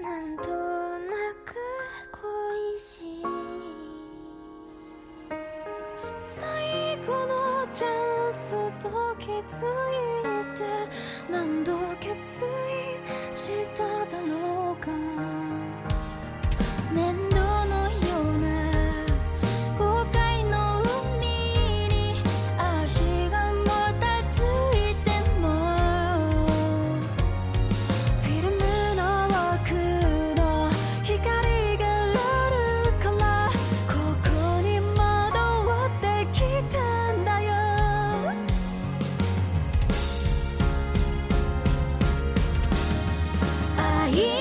なんとなく恋しい。最後のチャンスと気づいて何度決意しただろうか。い